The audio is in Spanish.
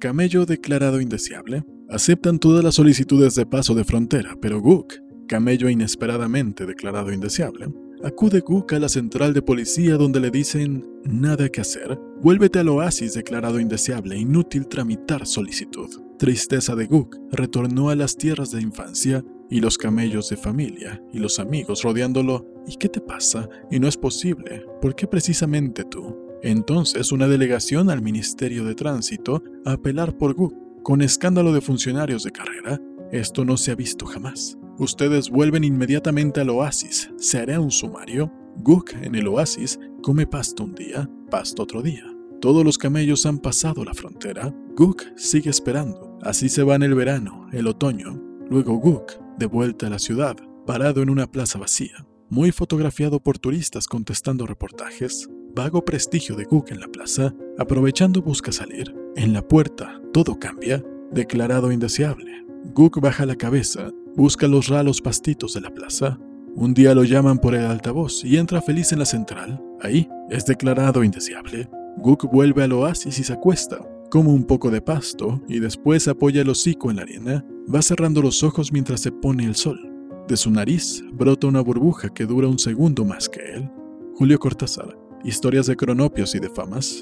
Camello declarado indeseable. Aceptan todas las solicitudes de paso de frontera, pero Gook, camello inesperadamente declarado indeseable, acude Gook a la central de policía donde le dicen nada que hacer. Vuélvete al oasis declarado indeseable, inútil tramitar solicitud. Tristeza de Gook retornó a las tierras de infancia y los camellos de familia y los amigos rodeándolo. ¿Y qué te pasa? Y no es posible. ¿Por qué precisamente tú? Entonces una delegación al Ministerio de Tránsito a apelar por Gook. Con escándalo de funcionarios de carrera, esto no se ha visto jamás. Ustedes vuelven inmediatamente al oasis. ¿Se hará un sumario? Gook en el oasis come pasto un día, pasto otro día. Todos los camellos han pasado la frontera. Gook sigue esperando. Así se va en el verano, el otoño. Luego Gook, de vuelta a la ciudad, parado en una plaza vacía, muy fotografiado por turistas contestando reportajes. Vago prestigio de Gook en la plaza, aprovechando busca salir. En la puerta, todo cambia, declarado indeseable. Gook baja la cabeza, busca los ralos pastitos de la plaza. Un día lo llaman por el altavoz y entra feliz en la central. Ahí es declarado indeseable. Gook vuelve al oasis y se acuesta, come un poco de pasto y después apoya el hocico en la arena. Va cerrando los ojos mientras se pone el sol. De su nariz brota una burbuja que dura un segundo más que él. Julio Cortázar, Historias de cronopios y de famas,